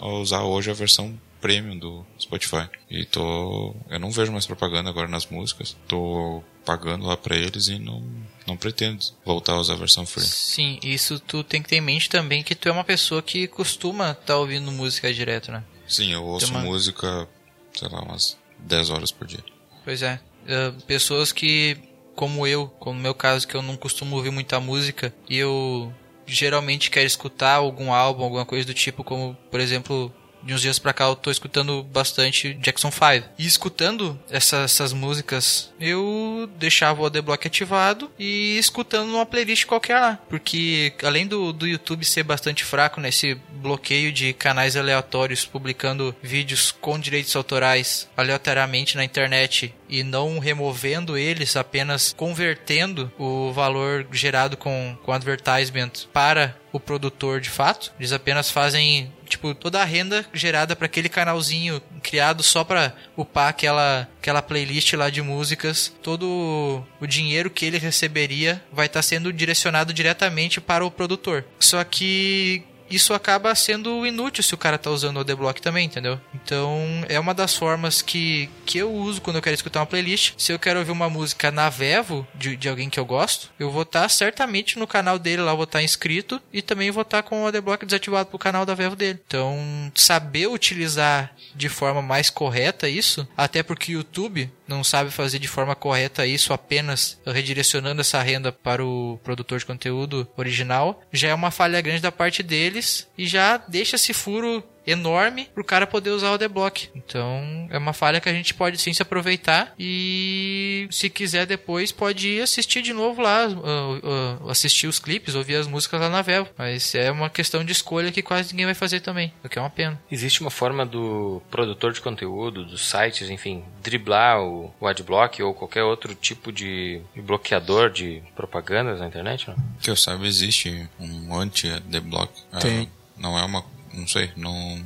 a- usar hoje a versão premium do Spotify. E tô. Eu não vejo mais propaganda agora nas músicas. Tô pagando lá pra eles e não, não pretendo voltar a usar a versão free. Sim, isso tu tem que ter em mente também que tu é uma pessoa que costuma estar tá ouvindo música direto, né? Sim, eu ouço uma- música, sei lá, umas 10 horas por dia. Pois é. Ah, pessoas que, como eu, como no meu caso, que eu não costumo ouvir muita música, e eu geralmente quero escutar algum álbum, alguma coisa do tipo, como, por exemplo, de uns dias pra cá eu tô escutando bastante Jackson 5. E escutando essa- essas músicas, eu deixava o ADBlock ativado e escutando numa playlist qualquer lá. Porque além do, do YouTube ser bastante fraco nesse bloqueio de canais aleatórios publicando vídeos com direitos autorais aleatoriamente na internet e não removendo eles, apenas convertendo o valor gerado com, com advertisement para o produtor de fato. Eles apenas fazem tipo toda a renda gerada para aquele canalzinho criado só para upar aquela aquela playlist lá de músicas, todo o dinheiro que ele receberia vai estar sendo direcionado diretamente para o produtor. Só que isso acaba sendo inútil se o cara tá usando o ADBlock também, entendeu? Então é uma das formas que, que eu uso quando eu quero escutar uma playlist. Se eu quero ouvir uma música na Vevo de, de alguém que eu gosto, eu vou estar certamente no canal dele lá, vou estar inscrito e também vou estar com o ADBlock desativado pro canal da Vevo dele. Então, saber utilizar de forma mais correta isso, até porque o YouTube não sabe fazer de forma correta isso apenas redirecionando essa renda para o produtor de conteúdo original, já é uma falha grande da parte deles e já deixa esse furo enorme pro cara poder usar o adblock. Então, é uma falha que a gente pode sim se aproveitar e se quiser depois pode ir assistir de novo lá, uh, uh, assistir os clipes, ouvir as músicas lá na Vevo. Mas é uma questão de escolha que quase ninguém vai fazer também, o que é uma pena. Existe uma forma do produtor de conteúdo, dos sites, enfim, driblar o, o adblock ou qualquer outro tipo de bloqueador de propagandas na internet? Não? Que eu saiba, existe um anti-adblock. Ah, Tem. não é uma. Não sei, não.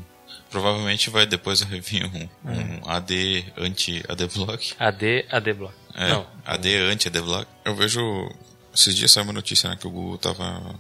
Provavelmente vai depois vir um, um AD anti-adblock. AD, ADblock. É, Não. AD anti-adblock. Eu vejo. Esses dias saiu uma notícia, né, que o Google tava.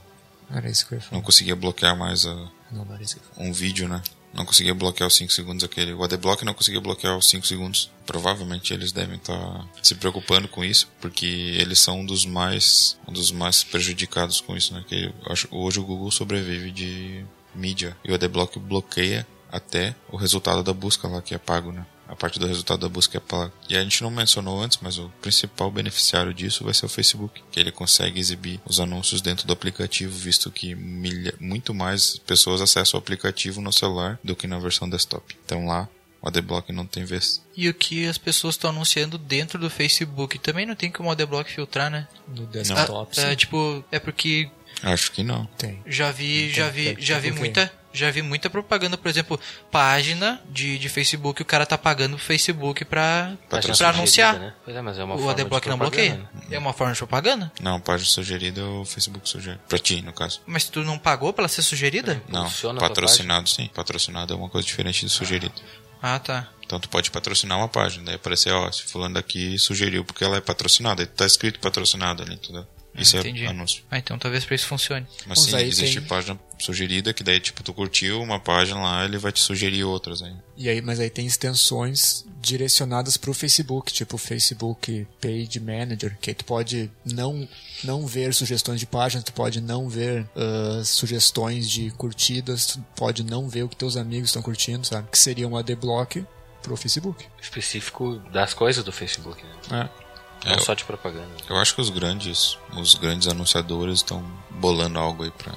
Era isso que eu ia Não falar. conseguia bloquear mais a- Não, não era isso que eu um vídeo, né? Não conseguia bloquear os 5 segundos aquele. O ADBlock não conseguia bloquear os 5 segundos. Provavelmente eles devem estar se preocupando com isso, porque eles são um dos mais um dos mais prejudicados com isso, né? Que acho, hoje o Google sobrevive de mídia e o ADBlock bloqueia até o resultado da busca lá que é pago, né? A parte do resultado da busca é pago. E a gente não mencionou antes, mas o principal beneficiário disso vai ser o Facebook, que ele consegue exibir os anúncios dentro do aplicativo, visto que milha, muito mais pessoas acessam o aplicativo no celular do que na versão desktop. Então lá o ADBlock não tem vez. E o que as pessoas estão anunciando dentro do Facebook também não tem como o adblock filtrar, né? No desktop, Ah, é, tipo, é porque Acho que não. Tem. já vi, já vi, tem, já vi muita, já vi muita propaganda, por exemplo, página de, de Facebook, o cara tá pagando o Facebook pra, Página pra anunciar. Né? Pois é, mas é uma O forma adblock de não bloqueia. né? É uma forma de propaganda? Não, página sugerida o Facebook sugere. Pra ti, no caso. Mas tu não pagou pra ela ser sugerida? Não, Funciona patrocinado sim. Patrocinado é uma coisa diferente de sugerido. Ah, tá. Então tu pode patrocinar uma página, daí aparecer, ó, se fulano daqui sugeriu porque ela é patrocinada, aí tá escrito patrocinado ali, entendeu? Isso Entendi. é anúncio. Ah, então talvez pra isso funcione. Mas sim, aí existe tem- página sugerida que daí, tipo, tu curtiu uma página lá, ele vai te sugerir outras aí. E aí, mas aí tem extensões direcionadas para o Facebook, tipo o Facebook Page Manager, que aí tu pode não, não ver sugestões de páginas, tu pode não ver ah, sugestões de curtidas, tu pode não ver o que teus amigos estão curtindo, sabe? Que seria um adblock pro Facebook. Específico das coisas do Facebook, né? É. Não É, só de propaganda. Eu acho que os grandes, os grandes anunciadores estão bolando algo aí pra.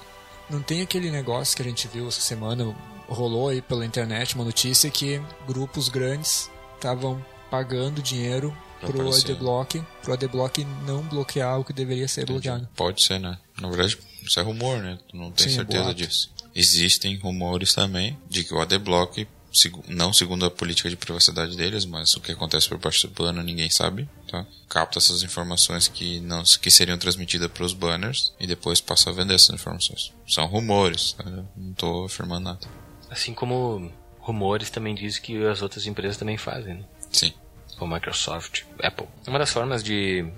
Não tem aquele negócio que a gente viu essa semana, rolou aí pela internet uma notícia que grupos grandes estavam pagando dinheiro Pra pro aparecer. adblock, pro adblock não bloquear o que deveria ser bloqueado. Pode ser, né? Na verdade, isso é rumor, né? Tu não tem Sim, é certeza boato. disso. Existem rumores também de que o ADBlock, não segundo a política de privacidade deles, mas o que acontece por baixo do pano ninguém sabe, tá? Capta essas informações que não que seriam transmitidas para os banners e depois passa a vender essas informações. São rumores, tá? Não tô afirmando nada. Assim como rumores também dizem que as outras empresas também fazem, né? Sim. como Microsoft, Apple. Uma das formas de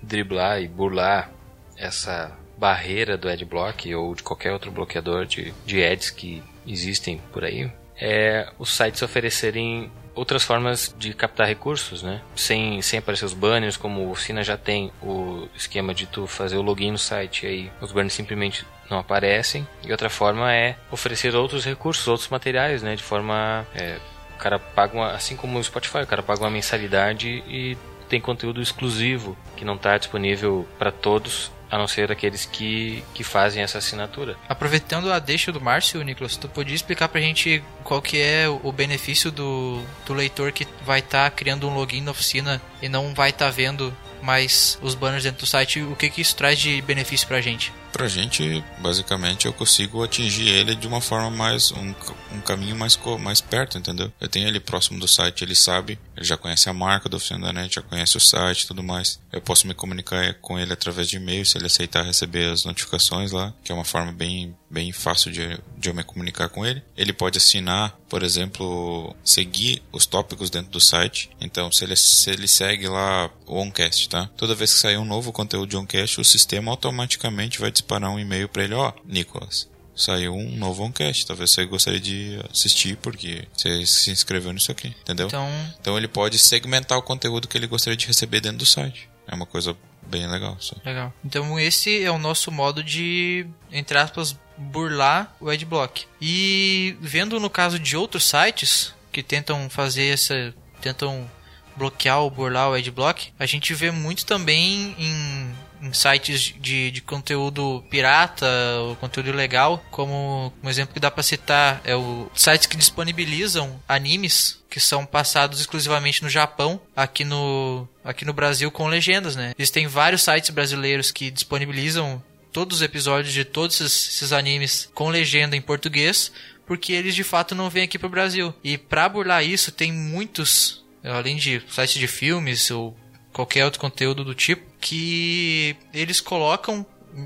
driblar e burlar essa barreira do adblock ou de qualquer outro bloqueador de, de ads que existem por aí é os sites oferecerem outras formas de captar recursos, né? Sem, sem aparecer os banners, como o Oficina já tem o esquema de tu fazer o login no site e aí os banners simplesmente não aparecem. E outra forma é oferecer outros recursos, outros materiais, né? De forma é, o cara paga uma, assim como o Spotify, o cara paga uma mensalidade e tem conteúdo exclusivo que não está disponível para todos, a não ser aqueles que, que fazem essa assinatura. Aproveitando a deixa do Márcio, Nicolas, tu podia explicar pra gente qual que é o benefício do, do leitor que vai estar criando um login na oficina e não vai estar vendo mais os banners dentro do site, o que que isso traz de benefício pra gente? Pra gente, basicamente, eu consigo atingir ele de uma forma mais. um, um caminho mais, mais perto, entendeu? Eu tenho ele próximo do site, ele sabe, ele já conhece a marca da oficina da net, já conhece o site e tudo mais. Eu posso me comunicar com ele através de e-mail, se ele aceitar receber as notificações lá, que é uma forma bem, bem fácil de, de eu me comunicar com ele. Ele pode assinar, por exemplo, seguir os tópicos dentro do site. Então, se ele, se ele segue lá o Oncast, tá? Toda vez que sair um novo conteúdo de Oncast, o sistema automaticamente vai disparar um e-mail para ele, ó, Nicolas, saiu um novo Oncast, talvez você gostaria de assistir porque você se inscreveu nisso aqui, entendeu? Então, Então ele pode segmentar o conteúdo que ele gostaria de receber dentro do site. É uma coisa bem legal, só. legal. Então esse é o nosso modo de, entre aspas, burlar o adblock. E vendo no caso de outros sites que tentam fazer essa, tentam bloquear ou burlar o adblock, a gente vê muito também em, em sites de, de conteúdo pirata ou conteúdo ilegal, como um exemplo que dá pra citar é o sites que disponibilizam animes que são passados exclusivamente no Japão, aqui no aqui no Brasil com legendas, né? Existem vários sites brasileiros que disponibilizam todos os episódios de todos esses, animes com legenda em português, porque eles de fato não vêm aqui pro Brasil. E pra burlar isso, tem muitos, além de sites de filmes ou qualquer outro conteúdo do tipo, que eles colocam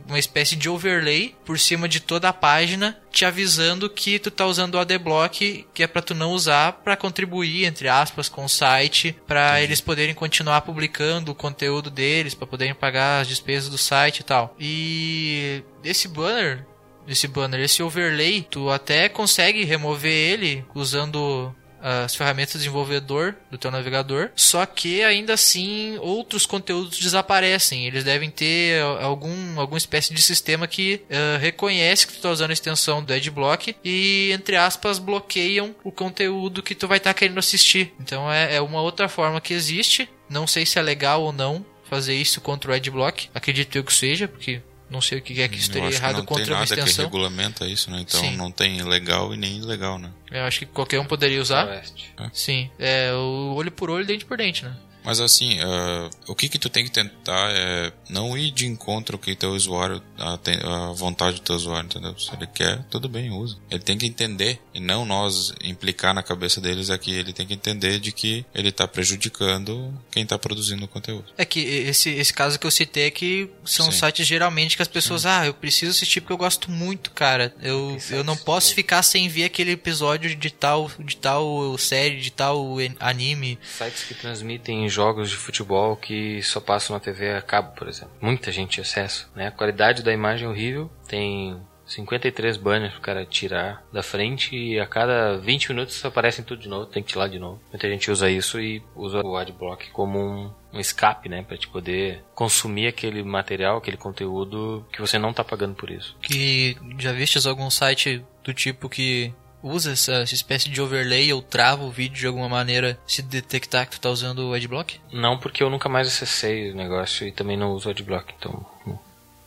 uma espécie de overlay por cima de toda a página, te avisando que tu tá usando o ADBlock, que é para tu não usar para contribuir entre aspas com o site, para eles poderem continuar publicando o conteúdo deles, para poderem pagar as despesas do site e tal. E esse banner, esse banner, esse overlay, tu até consegue remover ele usando as ferramentas de desenvolvedor do teu navegador, só que ainda assim outros conteúdos desaparecem. Eles devem ter algum alguma espécie de sistema que uh, reconhece que tu está usando a extensão do AdBlock e entre aspas bloqueiam o conteúdo que tu vai estar tá querendo assistir. Então é, é uma outra forma que existe. Não sei se é legal ou não fazer isso contra o AdBlock. Acredito eu que seja, porque não sei o que é que isso Eu teria acho que errado não contra tem nada que extensão. regulamenta isso, né? Então Sim. não tem legal e nem ilegal, né? Eu acho que qualquer um poderia usar. Oeste. Sim, é o olho por olho, dente por dente, né? Mas assim, ah, o que que tu tem que tentar é não ir de encontro que teu usuário, a, tem- a vontade do teu usuário, entendeu? Se ele quer, tudo bem, usa. Ele tem que entender, e não nós implicar na cabeça deles aqui, ele tem que entender de que ele tá prejudicando quem tá produzindo o conteúdo. É que esse, esse caso que eu citei é que são Sim. sites geralmente que as pessoas, ah, eu preciso assistir porque eu gosto muito, cara. Eu, eu não posso ficar sem ver aquele episódio de tal, de tal série, de tal anime. Sites que transmitem jogos de futebol que só passam na TV a cabo, por exemplo. Muita gente acesso, né? A qualidade da imagem é horrível, tem 53 banners pro cara tirar da frente e a cada 20 minutos aparecem tudo de novo, tem que tirar de novo. Muita gente usa isso e usa o adblock como um, um escape, né, para te poder consumir aquele material, aquele conteúdo que você não tá pagando por isso. Que já vistes algum site do tipo que usa essa, essa, espécie de overlay ou trava o vídeo de alguma maneira se detectar que tu tá usando o adblock? Não, porque eu nunca mais acessei o negócio e também não uso o adblock, então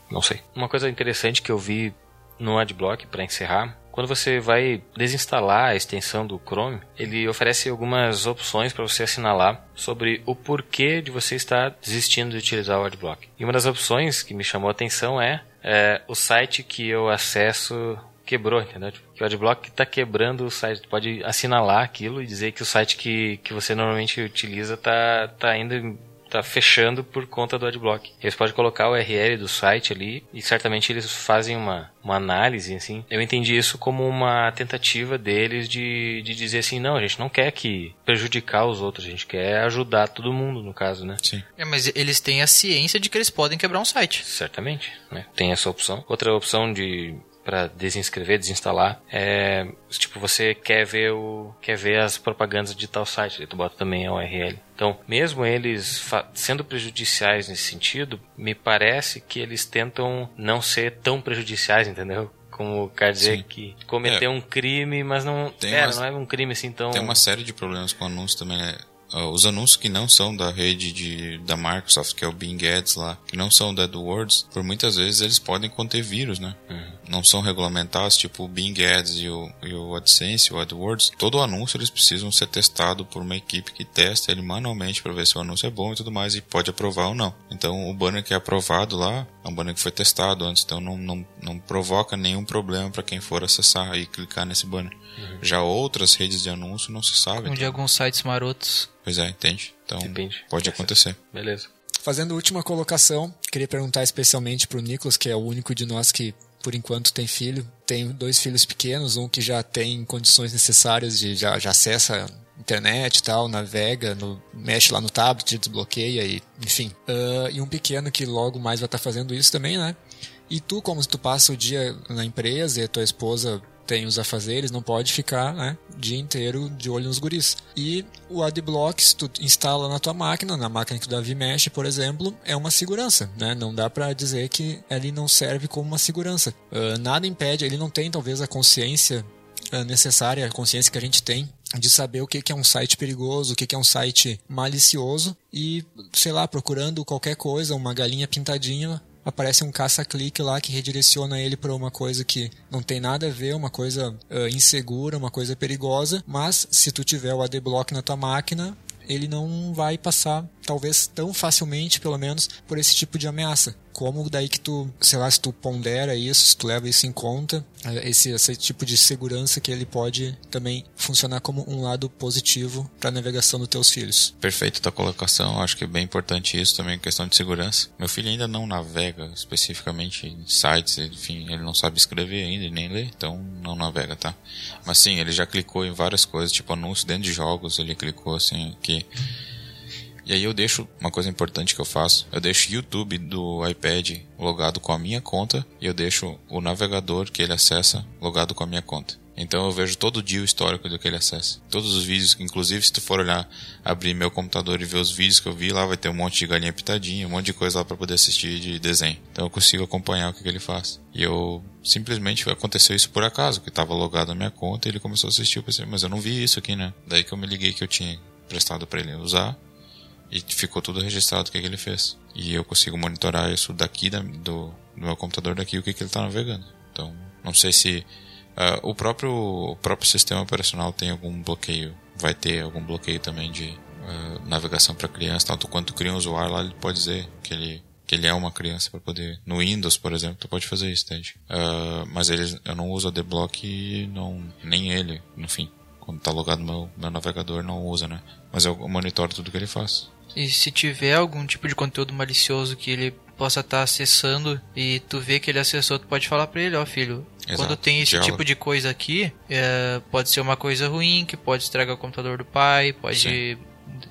não sei. Uma coisa interessante que eu vi no Adblock, para encerrar, quando você vai desinstalar a extensão do Chrome, ele oferece algumas opções para você assinalar sobre o porquê de você estar desistindo de utilizar o Adblock. E uma das opções que me chamou a atenção é, é o site que eu acesso quebrou, entendeu? Tipo, que o Adblock está quebrando o site. pode assinalar aquilo e dizer que o site que, que você normalmente utiliza está tá indo tá fechando por conta do adblock. Eles podem colocar o URL do site ali e certamente eles fazem uma, uma análise, assim. Eu entendi isso como uma tentativa deles de, de dizer assim, não, a gente não quer que prejudicar os outros, a gente quer ajudar todo mundo, no caso, né? Sim. É, mas eles têm a ciência de que eles podem quebrar um site. Certamente, né? Tem essa opção. Outra opção de para desinscrever, desinstalar, é tipo você quer ver o quer ver as propagandas de tal site, tu bota também a URL. Então, mesmo eles sendo prejudiciais nesse sentido, me parece que eles tentam não ser tão prejudiciais, entendeu? como quer dizer Sim. que cometeu é. um crime, mas não, é, uma, não é um crime assim tão. Tem uma série de problemas com o anúncio também, né? Uh, os anúncios que não são da rede de, da Microsoft, que é o Bing Ads lá, que não são da AdWords, por muitas vezes eles podem conter vírus, né? Uhum. Não são regulamentados, tipo o Bing Ads e o, e o AdSense, o AdWords. Todo anúncio eles precisam ser testado por uma equipe que testa ele manualmente para ver se o anúncio é bom e tudo mais e pode aprovar ou não. Então o banner que é aprovado lá é um banner que foi testado antes, então não, não, não provoca nenhum problema para quem for acessar e clicar nesse banner. Uhum. Já outras redes de anúncio não se sabe. Como de alguns sites marotos. Pois é, entende? Então Depende. pode acontecer. Beleza. Fazendo a última colocação, queria perguntar especialmente para o Nicolas, que é o único de nós que por enquanto tem filho. Tem dois filhos pequenos, um que já tem condições necessárias de já, já acessa internet e tal, navega, no, mexe lá no tablet, desbloqueia e enfim. Uh, e um pequeno que logo mais vai estar tá fazendo isso também, né? E tu, como tu passa o dia na empresa e a tua esposa tem os afazeres, não pode ficar, né, o dia inteiro de olho nos guris. E o Adblock, se tu instala na tua máquina, na máquina que o Davi mexe, por exemplo, é uma segurança, né? Não dá para dizer que ele não serve como uma segurança. Uh, nada impede, ele não tem talvez a consciência uh, necessária, a consciência que a gente tem de saber o que é um site perigoso, o que é um site malicioso e, sei lá, procurando qualquer coisa, uma galinha pintadinha, aparece um caça-clique lá que redireciona ele para uma coisa que não tem nada a ver, uma coisa uh, insegura, uma coisa perigosa, mas se tu tiver o AdBlock na tua máquina, ele não vai passar, talvez tão facilmente, pelo menos, por esse tipo de ameaça como daí que tu, sei lá, se tu pondera isso, se tu leva isso em conta, é, esse, esse tipo de segurança que ele pode também funcionar como um lado positivo para a navegação dos teus filhos. Perfeito tua colocação, acho que é bem importante isso também, questão de segurança. Meu filho ainda não navega especificamente em sites, enfim, ele não sabe escrever ainda e nem ler, então não navega, tá? Mas sim, ele já clicou em várias coisas, tipo anúncio dentro de jogos, ele clicou assim, que e aí eu deixo uma coisa importante que eu faço, eu deixo o YouTube do iPad logado com a minha conta e eu deixo o navegador que ele acessa logado com a minha conta. Então eu vejo todo dia o histórico do que ele acessa. Todos os vídeos, inclusive se tu for olhar, abrir meu computador e ver os vídeos que eu vi lá, vai ter um monte de galinha pitadinha, um monte de coisa lá para poder assistir de desenho. Então eu consigo acompanhar o que, que ele faz. E eu simplesmente aconteceu isso por acaso, que estava logado na minha conta e ele começou a assistir. Eu pensei, mas eu não vi isso aqui, né? Daí que eu me liguei que eu tinha prestado para ele usar e ficou tudo registrado o que, que ele fez. E eu consigo monitorar isso daqui da, do, do, meu computador daqui o que, que ele está navegando. Então, não sei se uh, o próprio o próprio sistema operacional tem algum bloqueio, vai ter algum bloqueio também de uh, navegação para criança. Tanto quanto cria um usuário lá, ele pode dizer que ele que ele é uma criança para poder no Windows por exemplo tu pode fazer isso entende uh, mas eu não uso a deblock não nem ele no fim quando está logado no meu, meu navegador não usa né mas eu monitoro tudo que ele faz e se tiver algum tipo de conteúdo malicioso que ele possa estar tá acessando e tu vê que ele acessou, tu pode falar para ele, ó filho, Exato. quando tem esse tipo de coisa aqui, é, pode ser uma coisa ruim, que pode estragar o computador do pai, pode Sim.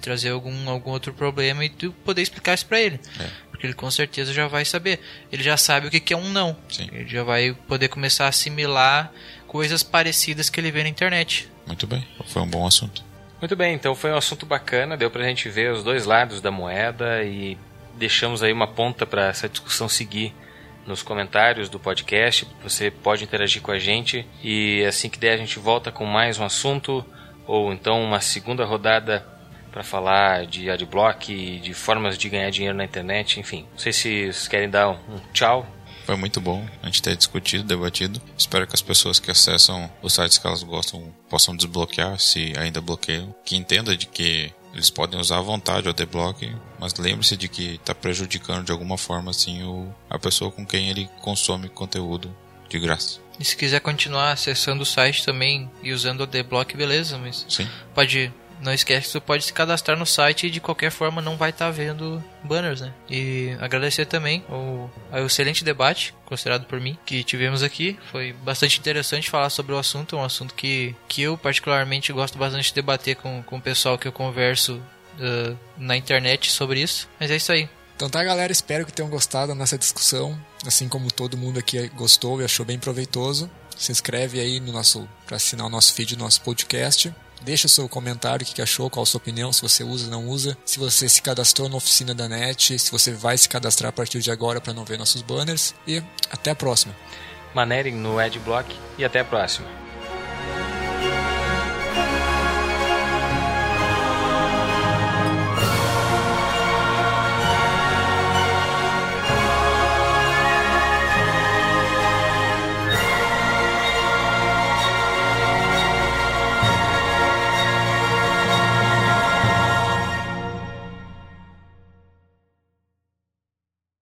trazer algum, algum outro problema e tu poder explicar isso para ele. É. Porque ele com certeza já vai saber. Ele já sabe o que que é um não. Sim. Ele já vai poder começar a assimilar coisas parecidas que ele vê na internet. Muito bem, foi um bom assunto. Muito bem, então foi um assunto bacana, deu pra gente ver os dois lados da moeda e deixamos aí uma ponta para essa discussão seguir nos comentários do podcast. Você pode interagir com a gente e assim que der a gente volta com mais um assunto ou então uma segunda rodada para falar de adblock de formas de ganhar dinheiro na internet, enfim. Não sei se vocês querem dar um tchau. Foi muito bom a gente ter discutido, debatido. Espero que as pessoas que acessam os sites que elas gostam possam desbloquear, se ainda bloqueiam. Que entenda de que eles podem usar à vontade o adblock, mas lembre-se de que está prejudicando de alguma forma assim o, a pessoa com quem ele consome conteúdo de graça. E se quiser continuar acessando o site também e usando o adblock, beleza, mas Sim, pode não esquece que você pode se cadastrar no site e de qualquer forma não vai estar vendo banners, né? E agradecer também o, ao excelente debate, considerado por mim, que tivemos aqui. Foi bastante interessante falar sobre o assunto, um assunto que, que eu particularmente gosto bastante de debater com, com o pessoal que eu converso uh, na internet sobre isso. Mas é isso aí. Então tá, galera, espero que tenham gostado da nossa discussão, assim como todo mundo aqui gostou e achou bem proveitoso. Se inscreve aí no nosso para assinar o nosso feed do nosso podcast. Deixa o seu comentário, o que achou, qual a sua opinião, se você usa ou não usa, se você se cadastrou na oficina da NET, se você vai se cadastrar a partir de agora para não ver nossos banners. E até a próxima. Manerem no Adblock e até a próxima.